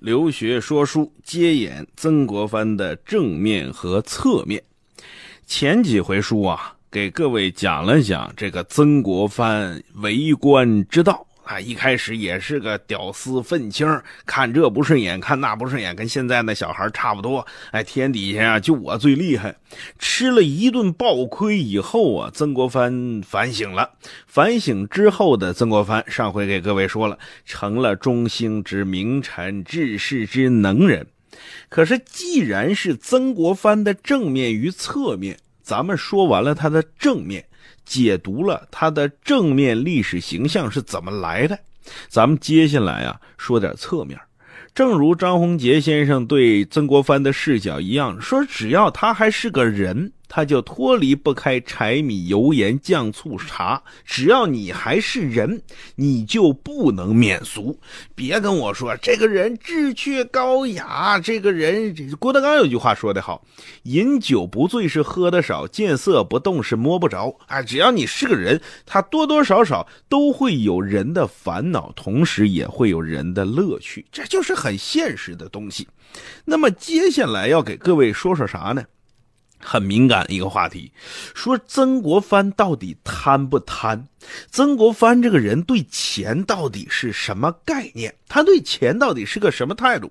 留学说书，接演曾国藩的正面和侧面。前几回书啊，给各位讲了讲这个曾国藩为官之道。啊，一开始也是个屌丝愤青，看这不顺眼，看那不顺眼，跟现在那小孩差不多。哎，天底下啊，就我最厉害。吃了一顿暴亏以后啊，曾国藩反省了。反省之后的曾国藩，上回给各位说了，成了中兴之名臣，治世之能人。可是，既然是曾国藩的正面与侧面，咱们说完了他的正面。解读了他的正面历史形象是怎么来的，咱们接下来啊说点侧面。正如张宏杰先生对曾国藩的视角一样，说只要他还是个人。他就脱离不开柴米油盐酱醋茶，只要你还是人，你就不能免俗。别跟我说这个人志趣高雅，这个人郭德纲有句话说得好：“饮酒不醉是喝的少，见色不动是摸不着。”啊，只要你是个人，他多多少少都会有人的烦恼，同时也会有人的乐趣，这就是很现实的东西。那么接下来要给各位说说啥呢？很敏感的一个话题，说曾国藩到底贪不贪？曾国藩这个人对钱到底是什么概念？他对钱到底是个什么态度？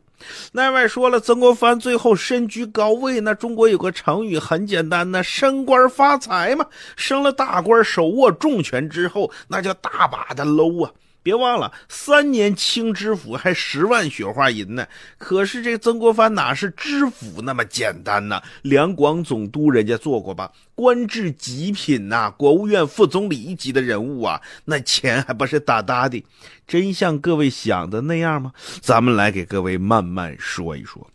那外说了，曾国藩最后身居高位，那中国有个成语很简单，那升官发财嘛。升了大官，手握重权之后，那叫大把的搂啊。别忘了，三年清知府还十万雪花银呢。可是这曾国藩哪是知府那么简单呢？两广总督人家做过吧，官至极品呐，国务院副总理一级的人物啊，那钱还不是大大的？真像各位想的那样吗？咱们来给各位慢慢说一说。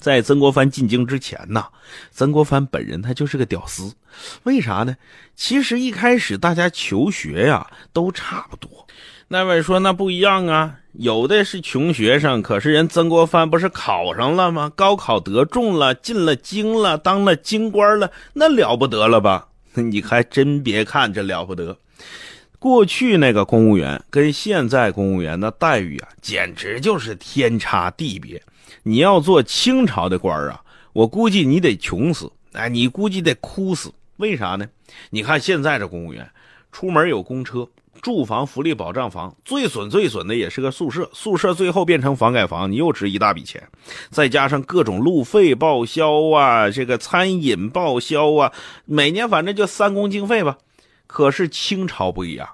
在曾国藩进京之前呢，曾国藩本人他就是个屌丝，为啥呢？其实一开始大家求学呀都差不多。那位说那不一样啊，有的是穷学生，可是人曾国藩不是考上了吗？高考得中了，进了京了，当了京官了，那了不得了吧？你还真别看这了不得。过去那个公务员跟现在公务员的待遇啊，简直就是天差地别。你要做清朝的官啊，我估计你得穷死，哎，你估计得哭死。为啥呢？你看现在这公务员，出门有公车。住房福利保障房最损最损的也是个宿舍，宿舍最后变成房改房，你又值一大笔钱，再加上各种路费报销啊，这个餐饮报销啊，每年反正就三公经费吧。可是清朝不一样，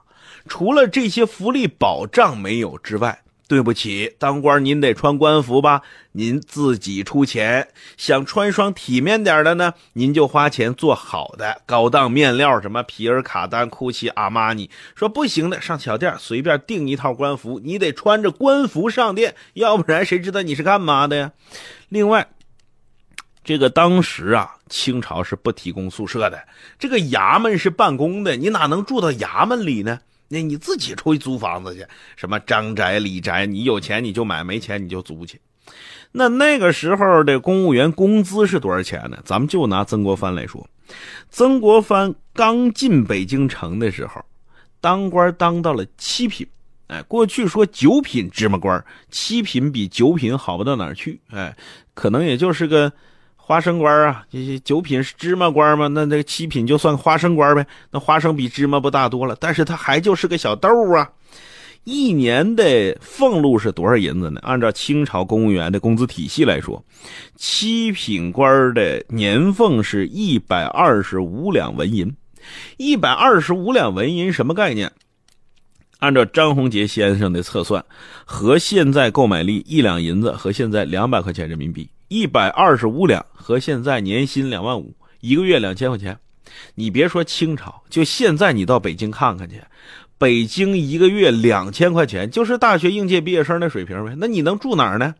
除了这些福利保障没有之外。对不起，当官您得穿官服吧？您自己出钱。想穿双体面点的呢，您就花钱做好的高档面料，什么皮尔卡丹、库奇、阿玛尼。说不行的，上小店随便订一套官服，你得穿着官服上店，要不然谁知道你是干嘛的呀？另外，这个当时啊，清朝是不提供宿舍的，这个衙门是办公的，你哪能住到衙门里呢？那你自己出去租房子去，什么张宅李宅，你有钱你就买，没钱你就租去。那那个时候的公务员工资是多少钱呢？咱们就拿曾国藩来说，曾国藩刚进北京城的时候，当官当到了七品。哎，过去说九品芝麻官，七品比九品好不到哪儿去。哎，可能也就是个。花生官啊，这些九品是芝麻官吗？那那七品就算花生官呗。那花生比芝麻不大多了，但是他还就是个小豆啊。一年的俸禄是多少银子呢？按照清朝公务员的工资体系来说，七品官的年俸是一百二十五两纹银。一百二十五两纹银什么概念？按照张宏杰先生的测算，和现在购买力一两银子和现在两百块钱人民币。一百二十五两和现在年薪两万五，一个月两千块钱。你别说清朝，就现在你到北京看看去，北京一个月两千块钱，就是大学应届毕业生的水平呗。那你能住哪儿呢？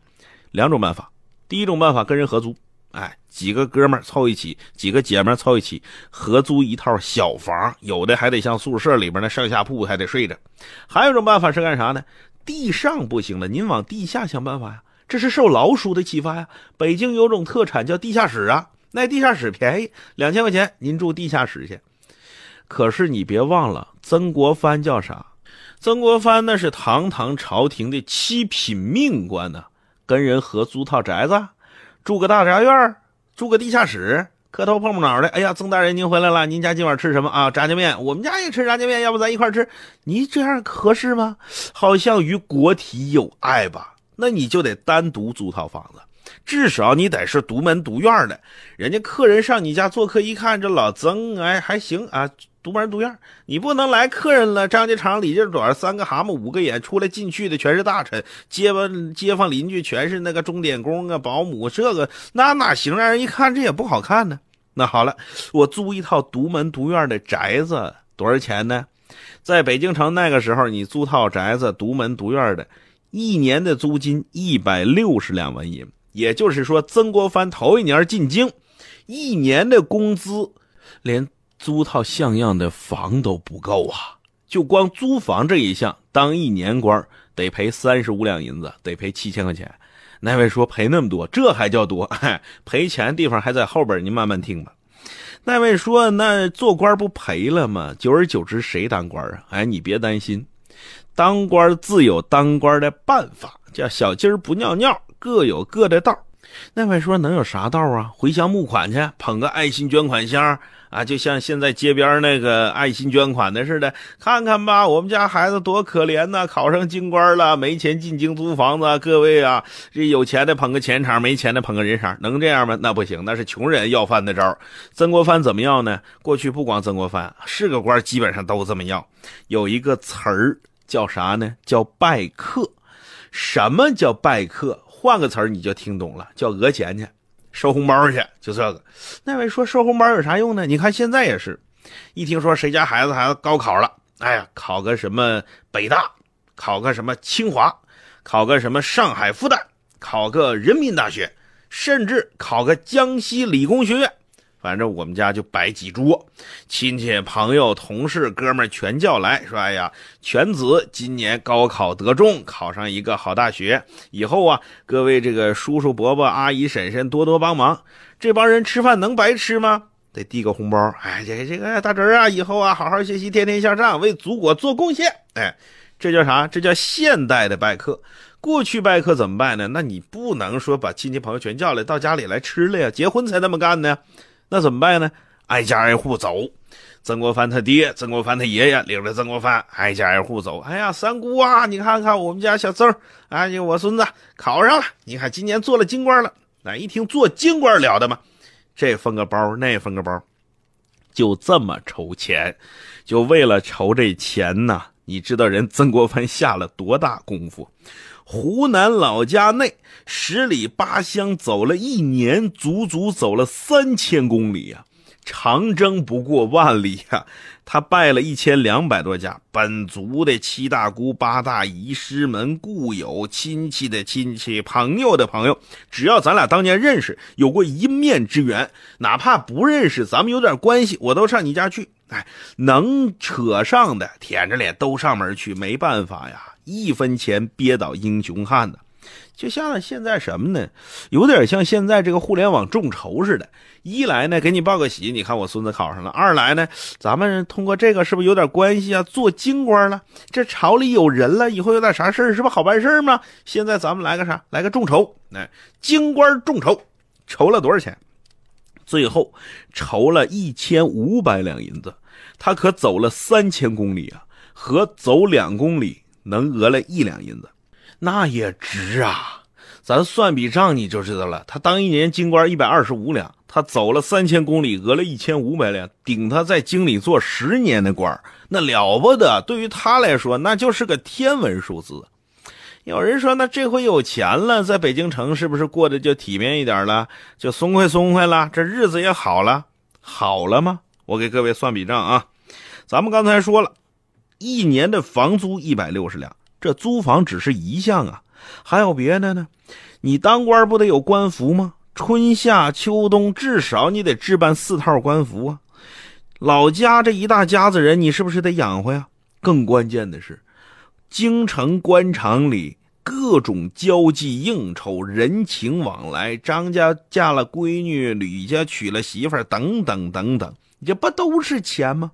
两种办法。第一种办法跟人合租，哎，几个哥们凑一起，几个姐们凑一起合租一套小房，有的还得像宿舍里边那上下铺还得睡着。还有一种办法是干啥呢？地上不行了，您往地下想办法呀。这是受老鼠的启发呀！北京有种特产叫地下室啊，那地下室便宜，两千块钱您住地下室去。可是你别忘了，曾国藩叫啥？曾国藩那是堂堂朝廷的七品命官呢，跟人合租套宅子，住个大杂院，住个地下室，磕头碰碰脑的。哎呀，曾大人您回来了，您家今晚吃什么啊？炸酱面，我们家也吃炸酱面，要不咱一块吃？你这样合适吗？好像与国体有碍吧？那你就得单独租套房子。至少你得是独门独院的，人家客人上你家做客一看，这老曾哎还行啊，独门独院。你不能来客人了，张家长李家短，三个蛤蟆五个眼，出来进去的全是大臣，街坊街坊邻居全是那个钟点工啊、保姆，这个那哪行？让人一看这也不好看呢。那好了，我租一套独门独院的宅子，多少钱呢？在北京城那个时候，你租套宅子独门独院的，一年的租金一百六十两纹银。也就是说，曾国藩头一年进京，一年的工资连租套像样的房都不够啊！就光租房这一项，当一年官得赔三十五两银子，得赔七千块钱。那位说赔那么多，这还叫多？赔钱地方还在后边，您慢慢听吧。那位说，那做官不赔了吗？久而久之，谁当官啊？哎，你别担心，当官自有当官的办法，叫小鸡儿不尿尿。各有各的道那位说能有啥道啊？回乡募款去，捧个爱心捐款箱啊，就像现在街边那个爱心捐款的似的。看看吧，我们家孩子多可怜呐，考上京官了，没钱进京租房子。各位啊，这有钱的捧个钱场，没钱的捧个人场，能这样吗？那不行，那是穷人要饭的招。曾国藩怎么要呢？过去不光曾国藩是个官，基本上都这么要。有一个词儿叫啥呢？叫拜客。什么叫拜客？换个词儿你就听懂了，叫讹钱去，收红包去，就这个。那位说收红包有啥用呢？你看现在也是，一听说谁家孩子孩子高考了，哎呀，考个什么北大，考个什么清华，考个什么上海复旦，考个人民大学，甚至考个江西理工学院。反正我们家就摆几桌，亲戚、朋友、同事、哥们全叫来，说：“哎呀，全子今年高考得中，考上一个好大学。以后啊，各位这个叔叔、伯伯、阿姨、婶婶多多帮忙。这帮人吃饭能白吃吗？得递个红包。哎，这个这个大侄儿啊，以后啊，好好学习，天天向上，为祖国做贡献。哎，这叫啥？这叫现代的拜客。过去拜客怎么办呢？那你不能说把亲戚朋友全叫来到家里来吃了呀，结婚才那么干呢。”那怎么办呢？挨家挨户走，曾国藩他爹、曾国藩他爷爷领着曾国藩挨家挨户走。哎呀，三姑啊，你看看我们家小曾哎，我孙子考上了，你看今年做了京官了。那一听做京官了得吗？这分个包，那分个包，就这么筹钱，就为了筹这钱呢。你知道人曾国藩下了多大功夫？湖南老家内十里八乡走了一年，足足走了三千公里呀！长征不过万里呀！他拜了一千两百多家本族的七大姑八大姨、师门故友、亲戚的亲戚、朋友的朋友，只要咱俩当年认识，有过一面之缘，哪怕不认识，咱们有点关系，我都上你家去。哎，能扯上的，舔着脸都上门去，没办法呀。一分钱憋倒英雄汉呢，就像现在什么呢？有点像现在这个互联网众筹似的。一来呢，给你报个喜，你看我孙子考上了；二来呢，咱们通过这个是不是有点关系啊？做京官了，这朝里有人了，以后有点啥事是不好办事吗？现在咱们来个啥？来个众筹，哎，京官众筹，筹了多少钱？最后筹了一千五百两银子，他可走了三千公里啊，和走两公里。能讹了一两银子，那也值啊！咱算笔账你就知道了。他当一年京官一百二十五两，他走了三千公里，讹了一千五百两，顶他在京里做十年的官，那了不得。对于他来说，那就是个天文数字。有人说，那这回有钱了，在北京城是不是过得就体面一点了，就松快松快了，这日子也好了，好了吗？我给各位算笔账啊，咱们刚才说了。一年的房租一百六十两，这租房只是一项啊，还有别的呢。你当官不得有官服吗？春夏秋冬至少你得置办四套官服啊。老家这一大家子人，你是不是得养活呀？更关键的是，京城官场里各种交际应酬、人情往来，张家嫁了闺女，吕家娶了媳妇等等等等，这不都是钱吗？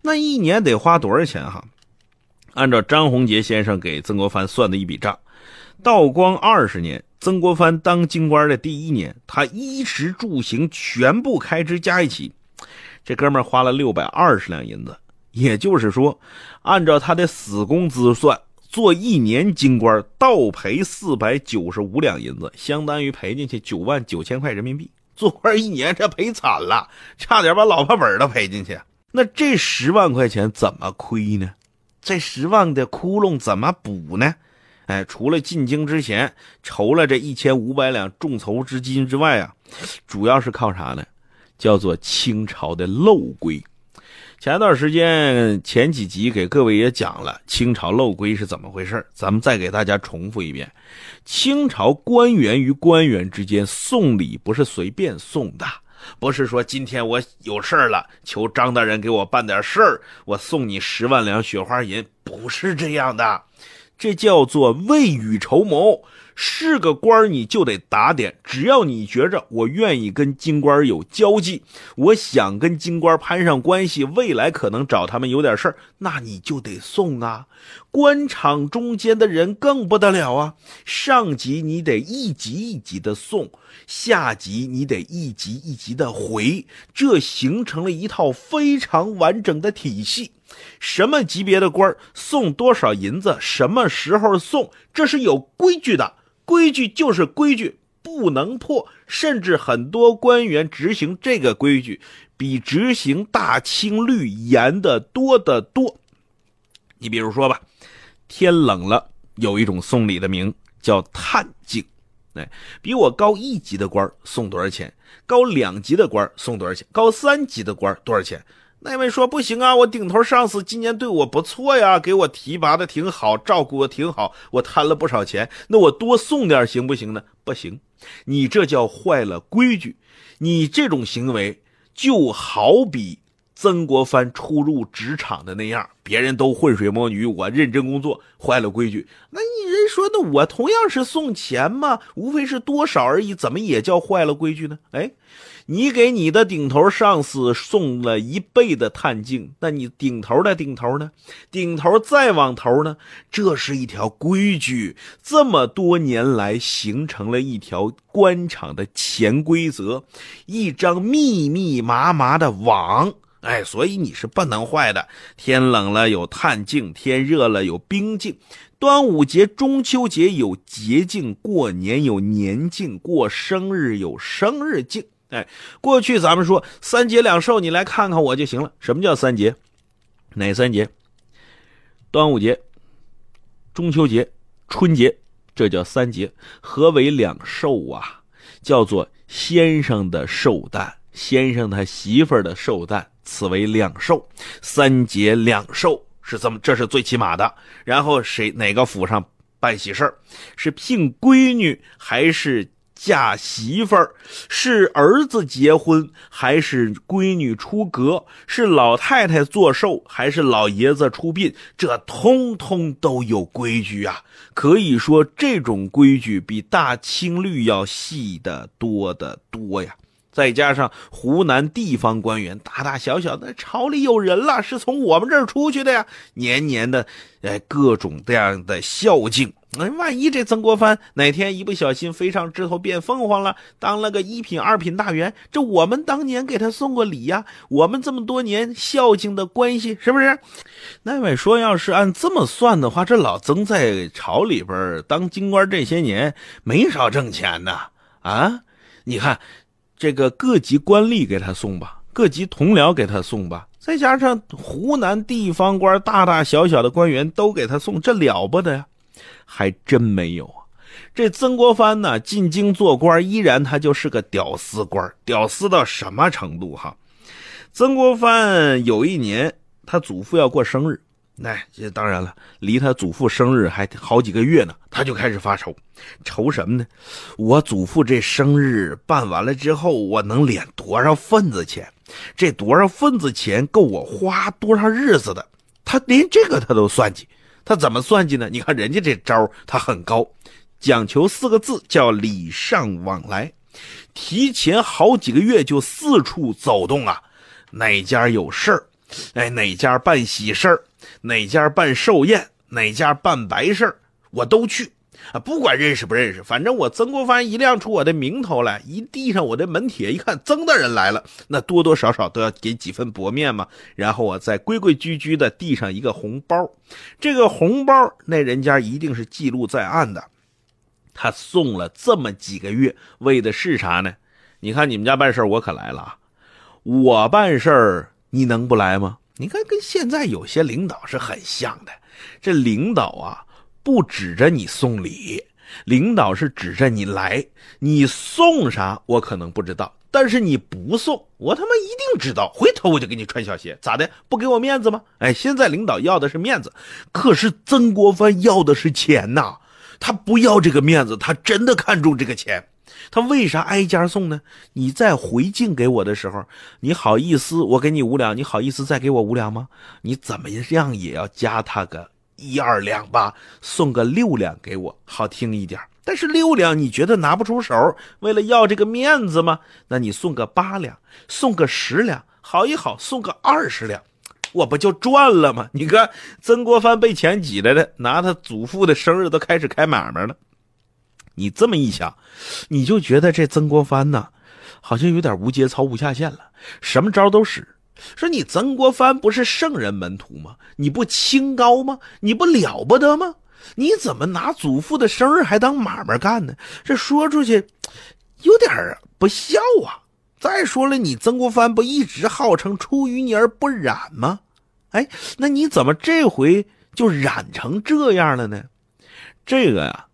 那一年得花多少钱哈？按照张宏杰先生给曾国藩算的一笔账，道光二十年，曾国藩当京官的第一年，他衣食住行全部开支加一起，这哥们花了六百二十两银子。也就是说，按照他的死工资算，做一年京官倒赔四百九十五两银子，相当于赔进去九万九千块人民币。做官一年，这赔惨了，差点把老婆本都赔进去。那这十万块钱怎么亏呢？这十万的窟窿怎么补呢？哎，除了进京之前筹了这一千五百两众筹资金之外啊，主要是靠啥呢？叫做清朝的漏规。前段时间前几集给各位也讲了清朝漏规是怎么回事咱们再给大家重复一遍：清朝官员与官员之间送礼不是随便送的，不是说今天我有事了，求张大人给我办点事儿，我送你十万两雪花银，不是这样的。这叫做未雨绸缪，是个官你就得打点。只要你觉着我愿意跟京官有交际，我想跟京官攀上关系，未来可能找他们有点事儿，那你就得送啊。官场中间的人更不得了啊，上级你得一级一级的送，下级你得一级一级的回，这形成了一套非常完整的体系。什么级别的官送多少银子，什么时候送，这是有规矩的。规矩就是规矩，不能破。甚至很多官员执行这个规矩，比执行大清律严的多得多。你比如说吧，天冷了，有一种送礼的名叫探镜。哎，比我高一级的官送多少钱？高两级的官送多少钱？高三级的官多少钱？那位说不行啊，我顶头上司今年对我不错呀，给我提拔的挺好，照顾我挺好，我贪了不少钱，那我多送点行不行呢？不行，你这叫坏了规矩，你这种行为就好比。曾国藩初入职场的那样，别人都浑水摸鱼，我认真工作，坏了规矩。那你人说，那我同样是送钱嘛，无非是多少而已，怎么也叫坏了规矩呢？哎，你给你的顶头上司送了一倍的探镜，那你顶头的顶头呢？顶头再往头呢？这是一条规矩，这么多年来形成了一条官场的潜规则，一张密密麻麻的网。哎，所以你是不能坏的。天冷了有炭镜，天热了有冰镜。端午节、中秋节有节镜，过年有年镜，过生日有生日镜。哎，过去咱们说三节两寿，你来看看我就行了。什么叫三节？哪三节？端午节、中秋节、春节，这叫三节。何为两寿啊？叫做先生的寿诞，先生他媳妇儿的寿诞。此为两寿，三节两寿是这么，这是最起码的。然后谁哪个府上办喜事是聘闺女还是嫁媳妇儿？是儿子结婚还是闺女出阁？是老太太做寿还是老爷子出殡？这通通都有规矩啊！可以说，这种规矩比大清律要细得多得多呀。再加上湖南地方官员大大小小的，朝里有人了，是从我们这儿出去的呀，年年的，哎，各种这样的孝敬。哎，万一这曾国藩哪天一不小心飞上枝头变凤凰了，当了个一品、二品大员，这我们当年给他送过礼呀，我们这么多年孝敬的关系，是不是？那位说，要是按这么算的话，这老曾在朝里边当京官这些年没少挣钱呢。啊，你看。这个各级官吏给他送吧，各级同僚给他送吧，再加上湖南地方官大大小小的官员都给他送，这了不得呀？还真没有啊！这曾国藩呢，进京做官，依然他就是个屌丝官，屌丝到什么程度哈？曾国藩有一年，他祖父要过生日。那这当然了，离他祖父生日还好几个月呢，他就开始发愁，愁什么呢？我祖父这生日办完了之后，我能敛多少份子钱？这多少份子钱够我花多少日子的？他连这个他都算计，他怎么算计呢？你看人家这招他很高，讲求四个字叫礼尚往来，提前好几个月就四处走动啊，哪家有事儿，哎，哪家办喜事儿。哪家办寿宴，哪家办白事儿我都去。啊，不管认识不认识，反正我曾国藩一亮出我的名头来，一递上我的门帖，一看曾大人来了，那多多少少都要给几分薄面嘛。然后我再规规矩矩的递上一个红包，这个红包那人家一定是记录在案的。他送了这么几个月，为的是啥呢？你看你们家办事我可来了啊！我办事儿，你能不来吗？你看跟现在有些领导是很像的，这领导啊。不指着你送礼，领导是指着你来。你送啥我可能不知道，但是你不送，我他妈一定知道。回头我就给你穿小鞋，咋的？不给我面子吗？哎，现在领导要的是面子，可是曾国藩要的是钱呐。他不要这个面子，他真的看重这个钱。他为啥挨家送呢？你再回敬给我的时候，你好意思我给你五两，你好意思再给我五两吗？你怎么样也要加他个。一二两吧，送个六两给我，好听一点。但是六两你觉得拿不出手，为了要这个面子吗？那你送个八两，送个十两，好一好，送个二十两，我不就赚了吗？你看曾国藩被钱挤来的，拿他祖父的生日都开始开买卖了。你这么一想，你就觉得这曾国藩呢，好像有点无节操、无下限了，什么招都使。说你曾国藩不是圣人门徒吗？你不清高吗？你不了不得吗？你怎么拿祖父的生日还当买卖干呢？这说出去有点不孝啊！再说了，你曾国藩不一直号称出淤泥而不染吗？哎，那你怎么这回就染成这样了呢？这个呀，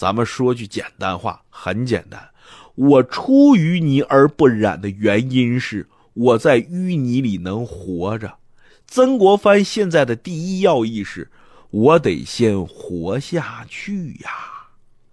咱们说句简单话，很简单，我出淤泥而不染的原因是。我在淤泥里能活着，曾国藩现在的第一要义是，我得先活下去呀。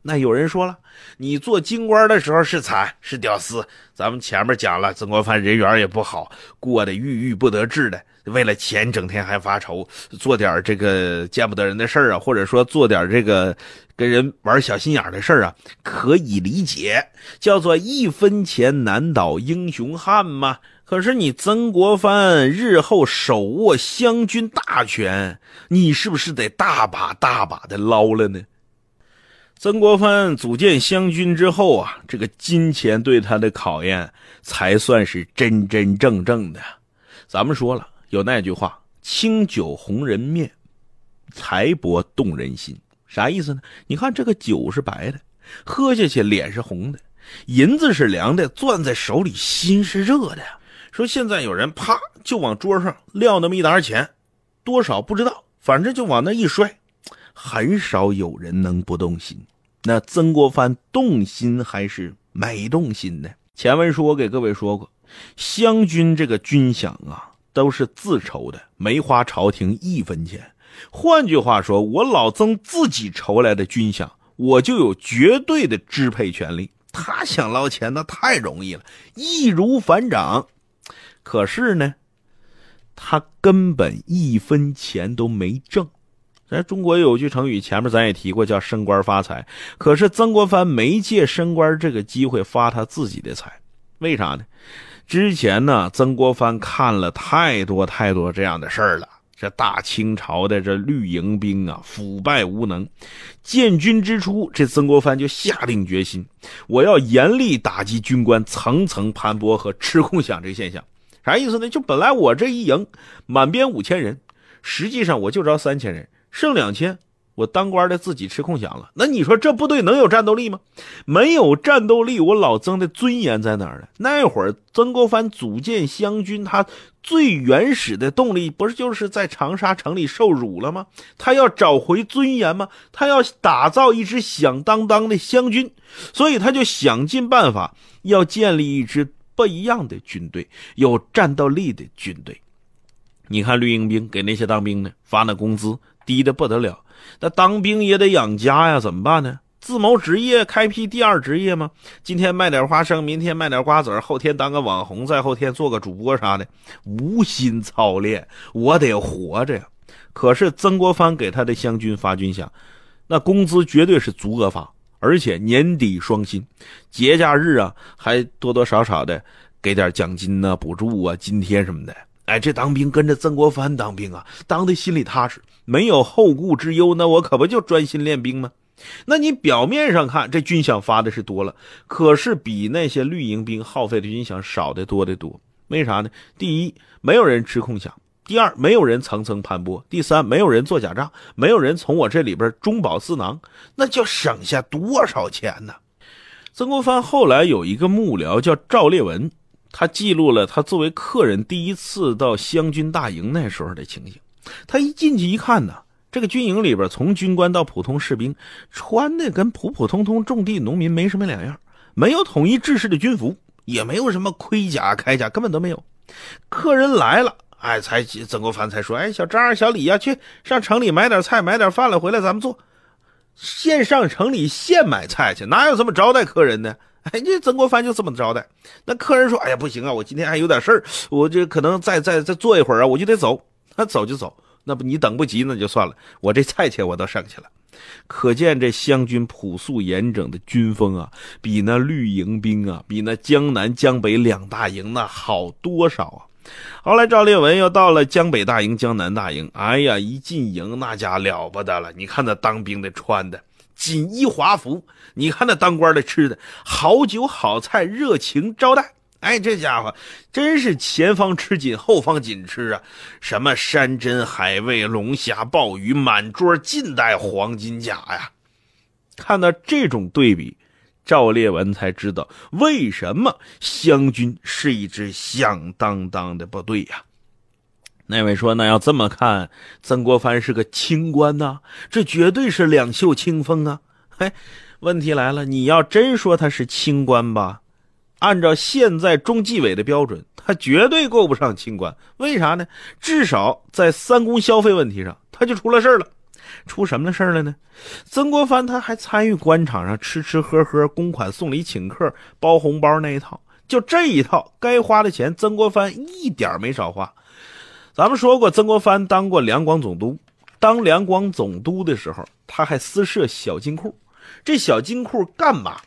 那有人说了，你做京官的时候是惨是屌丝，咱们前面讲了，曾国藩人缘也不好，过得郁郁不得志的，为了钱整天还发愁，做点这个见不得人的事儿啊，或者说做点这个跟人玩小心眼的事儿啊，可以理解，叫做一分钱难倒英雄汉嘛。可是你曾国藩日后手握湘军大权，你是不是得大把大把的捞了呢？曾国藩组建湘军之后啊，这个金钱对他的考验才算是真真正正的。咱们说了，有那句话：“清酒红人面，财帛动人心。”啥意思呢？你看这个酒是白的，喝下去脸是红的；银子是凉的，攥在手里心是热的呀。说现在有人啪就往桌上撂那么一沓钱，多少不知道，反正就往那一摔，很少有人能不动心。那曾国藩动心还是没动心呢？前文书我给各位说过，湘军这个军饷啊都是自筹的，没花朝廷一分钱。换句话说，我老曾自己筹来的军饷，我就有绝对的支配权利。他想捞钱那太容易了，易如反掌。可是呢，他根本一分钱都没挣。咱中国有句成语，前面咱也提过，叫升官发财。可是曾国藩没借升官这个机会发他自己的财，为啥呢？之前呢，曾国藩看了太多太多这样的事儿了。这大清朝的这绿营兵啊，腐败无能。建军之初，这曾国藩就下定决心，我要严厉打击军官层层盘剥和吃空饷这个现象。啥意思呢？就本来我这一营满编五千人，实际上我就招三千人，剩两千，我当官的自己吃空饷了。那你说这部队能有战斗力吗？没有战斗力，我老曾的尊严在哪儿呢？那会儿曾国藩组建湘军，他最原始的动力不是就是在长沙城里受辱了吗？他要找回尊严吗？他要打造一支响当当的湘军，所以他就想尽办法要建立一支。不一样的军队，有战斗力的军队。你看绿营兵给那些当兵的发那工资低的不得了，那当兵也得养家呀，怎么办呢？自谋职业，开辟第二职业吗？今天卖点花生，明天卖点瓜子后天当个网红，再后天做个主播啥的，无心操练，我得活着呀。可是曾国藩给他的湘军发军饷，那工资绝对是足额发。而且年底双薪，节假日啊，还多多少少的给点奖金呐、补助啊、津贴什么的。哎，这当兵跟着曾国藩当兵啊，当的心里踏实，没有后顾之忧。那我可不就专心练兵吗？那你表面上看这军饷发的是多了，可是比那些绿营兵耗费的军饷少得多得多。为啥呢？第一，没有人吃空饷；第二，没有人层层盘剥；第三，没有人做假账，没有人从我这里边中饱私囊，那就省下多少钱呢？曾国藩后来有一个幕僚叫赵烈文，他记录了他作为客人第一次到湘军大营那时候的情形。他一进去一看呢，这个军营里边从军官到普通士兵穿的跟普普通通种地农民没什么两样，没有统一制式的军服。也没有什么盔甲、铠甲，根本都没有。客人来了，哎，才曾国藩才说：“哎，小张、小李呀，去上城里买点菜、买点饭了，回来咱们做。”现上城里现买菜去，哪有这么招待客人呢？哎，这曾国藩就这么招待。那客人说：“哎呀，不行啊，我今天还有点事儿，我这可能再再再坐一会儿啊，我就得走。”那走就走，那不你等不及那就算了，我这菜钱我都省下了。可见这湘军朴素严整的军风啊，比那绿营兵啊，比那江南江北两大营那好多少啊！后来赵烈文又到了江北大营、江南大营，哎呀，一进营那家了不得了！你看那当兵的穿的锦衣华服，你看那当官的吃的好酒好菜，热情招待。哎，这家伙真是前方吃紧，后方紧吃啊！什么山珍海味、龙虾鲍鱼，满桌尽带黄金甲呀！看到这种对比，赵烈文才知道为什么湘军是一支响当当的部队呀。那位说：“那要这么看，曾国藩是个清官呐，这绝对是两袖清风啊！”嘿，问题来了，你要真说他是清官吧？按照现在中纪委的标准，他绝对够不上清官。为啥呢？至少在三公消费问题上，他就出了事了。出什么事了呢？曾国藩他还参与官场上吃吃喝喝、公款送礼、请客、包红包那一套。就这一套，该花的钱，曾国藩一点没少花。咱们说过，曾国藩当过两广总督。当两广总督的时候，他还私设小金库。这小金库干嘛？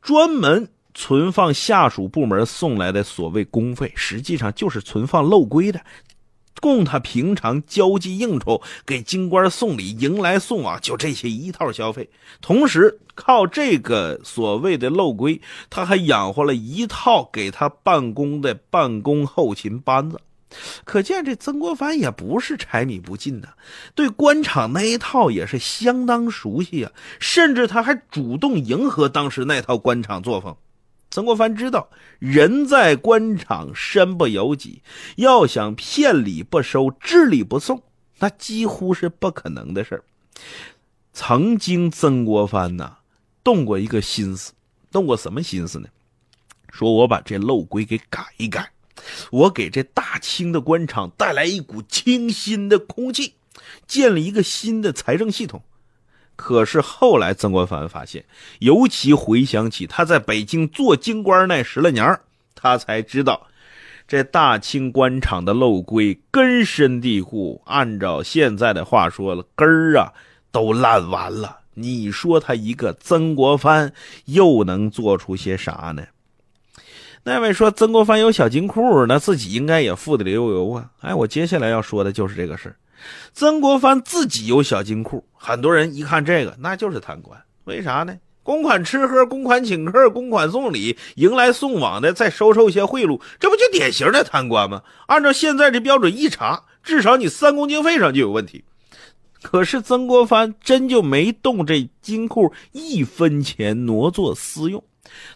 专门。存放下属部门送来的所谓公费，实际上就是存放漏规的，供他平常交际应酬、给京官送礼、迎来送往，就这些一套消费。同时，靠这个所谓的漏规，他还养活了一套给他办公的办公后勤班子。可见这曾国藩也不是柴米不进的，对官场那一套也是相当熟悉啊，甚至他还主动迎合当时那套官场作风。曾国藩知道，人在官场身不由己，要想骗礼不收、知礼不送，那几乎是不可能的事曾经，曾国藩呐，动过一个心思，动过什么心思呢？说我把这漏规给改一改，我给这大清的官场带来一股清新的空气，建立一个新的财政系统。可是后来，曾国藩发现，尤其回想起他在北京做京官那十来年他才知道，这大清官场的漏规根深蒂固。按照现在的话说了，根儿啊都烂完了。你说他一个曾国藩又能做出些啥呢？那位说曾国藩有小金库，那自己应该也富得流油啊。哎，我接下来要说的就是这个事曾国藩自己有小金库，很多人一看这个，那就是贪官。为啥呢？公款吃喝，公款请客，公款送礼，迎来送往的，再收受一些贿赂，这不就典型的贪官吗？按照现在这标准一查，至少你三公经费上就有问题。可是曾国藩真就没动这金库一分钱挪作私用，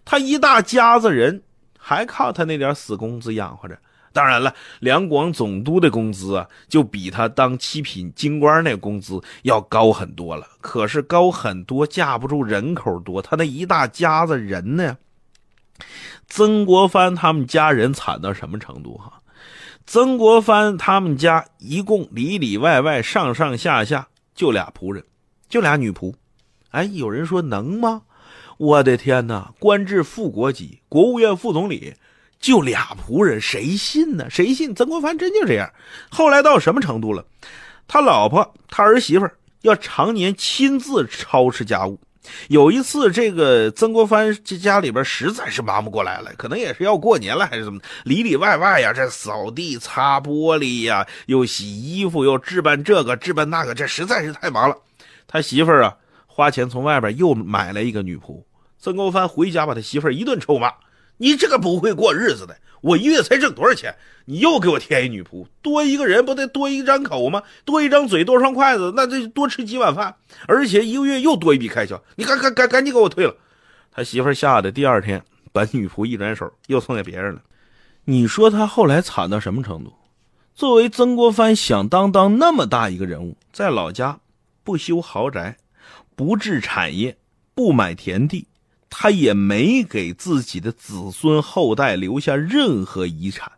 他一大家子人还靠他那点死工资养活着。当然了，两广总督的工资啊，就比他当七品京官那工资要高很多了。可是高很多，架不住人口多，他那一大家子人呢。曾国藩他们家人惨到什么程度哈？曾国藩他们家一共里里外外上上下下就俩仆人，就俩女仆。哎，有人说能吗？我的天哪！官至副国级，国务院副总理。就俩仆人，谁信呢？谁信曾国藩真就这样？后来到什么程度了？他老婆、他儿媳妇要常年亲自操持家务。有一次，这个曾国藩这家里边实在是忙不过来了，可能也是要过年了，还是怎么？里里外外呀，这扫地、擦玻璃呀，又洗衣服，又置办这个、置办那个，这实在是太忙了。他媳妇儿啊，花钱从外边又买了一个女仆。曾国藩回家把他媳妇儿一顿臭骂：“你这个不会过日子的！我一月才挣多少钱？你又给我添一女仆，多一个人不得多一张口吗？多一张嘴，多双筷子，那这多吃几碗饭，而且一个月又多一笔开销。你赶赶赶赶紧给我退了！”他媳妇儿吓得第二天把女仆一转手又送给别人了。你说他后来惨到什么程度？作为曾国藩响当当那么大一个人物，在老家不修豪宅，不置产业，不买田地。他也没给自己的子孙后代留下任何遗产。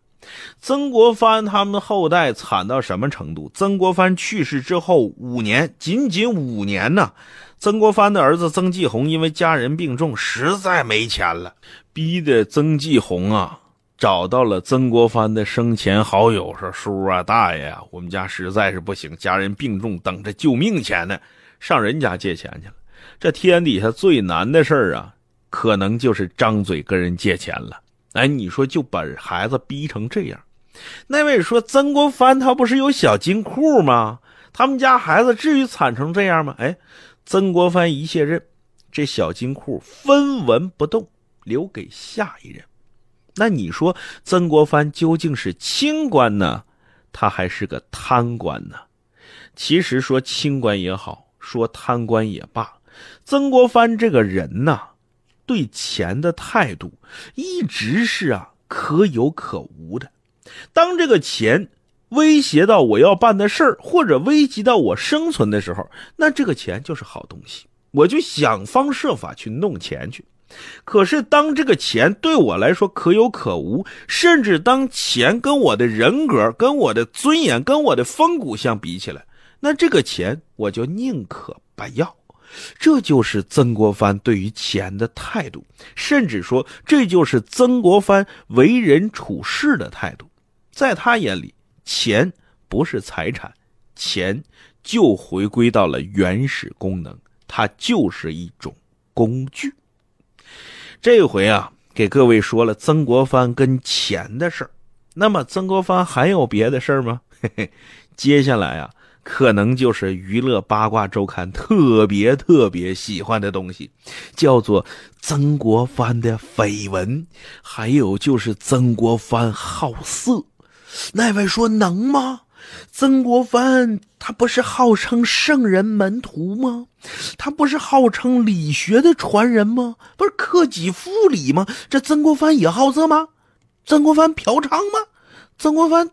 曾国藩他们的后代惨到什么程度？曾国藩去世之后五年，仅仅五年呢，曾国藩的儿子曾纪红因为家人病重，实在没钱了，逼得曾纪红啊找到了曾国藩的生前好友，说：“叔啊，大爷啊，我们家实在是不行，家人病重，等着救命钱呢，上人家借钱去了。这天底下最难的事儿啊！”可能就是张嘴跟人借钱了，哎，你说就把孩子逼成这样。那位说曾国藩他不是有小金库吗？他们家孩子至于惨成这样吗？哎，曾国藩一卸任，这小金库分文不动，留给下一任。那你说曾国藩究竟是清官呢，他还是个贪官呢？其实说清官也好，说贪官也罢，曾国藩这个人呢。对钱的态度一直是啊可有可无的。当这个钱威胁到我要办的事儿，或者危及到我生存的时候，那这个钱就是好东西，我就想方设法去弄钱去。可是当这个钱对我来说可有可无，甚至当钱跟我的人格、跟我的尊严、跟我的风骨相比起来，那这个钱我就宁可不要。这就是曾国藩对于钱的态度，甚至说这就是曾国藩为人处事的态度。在他眼里，钱不是财产，钱就回归到了原始功能，它就是一种工具。这回啊，给各位说了曾国藩跟钱的事儿。那么，曾国藩还有别的事儿吗？嘿嘿，接下来啊。可能就是娱乐八卦周刊特别特别喜欢的东西，叫做曾国藩的绯闻，还有就是曾国藩好色。那位说能吗？曾国藩他不是号称圣人门徒吗？他不是号称理学的传人吗？不是克己复礼吗？这曾国藩也好色吗？曾国藩嫖娼吗？曾国藩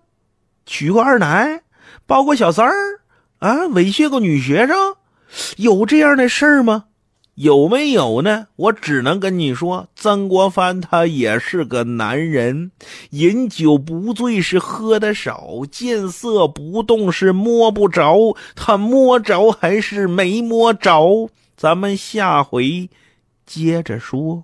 娶过二奶，包过小三儿？啊，猥亵过女学生，有这样的事儿吗？有没有呢？我只能跟你说，曾国藩他也是个男人，饮酒不醉是喝的少，见色不动是摸不着，他摸着还是没摸着？咱们下回接着说。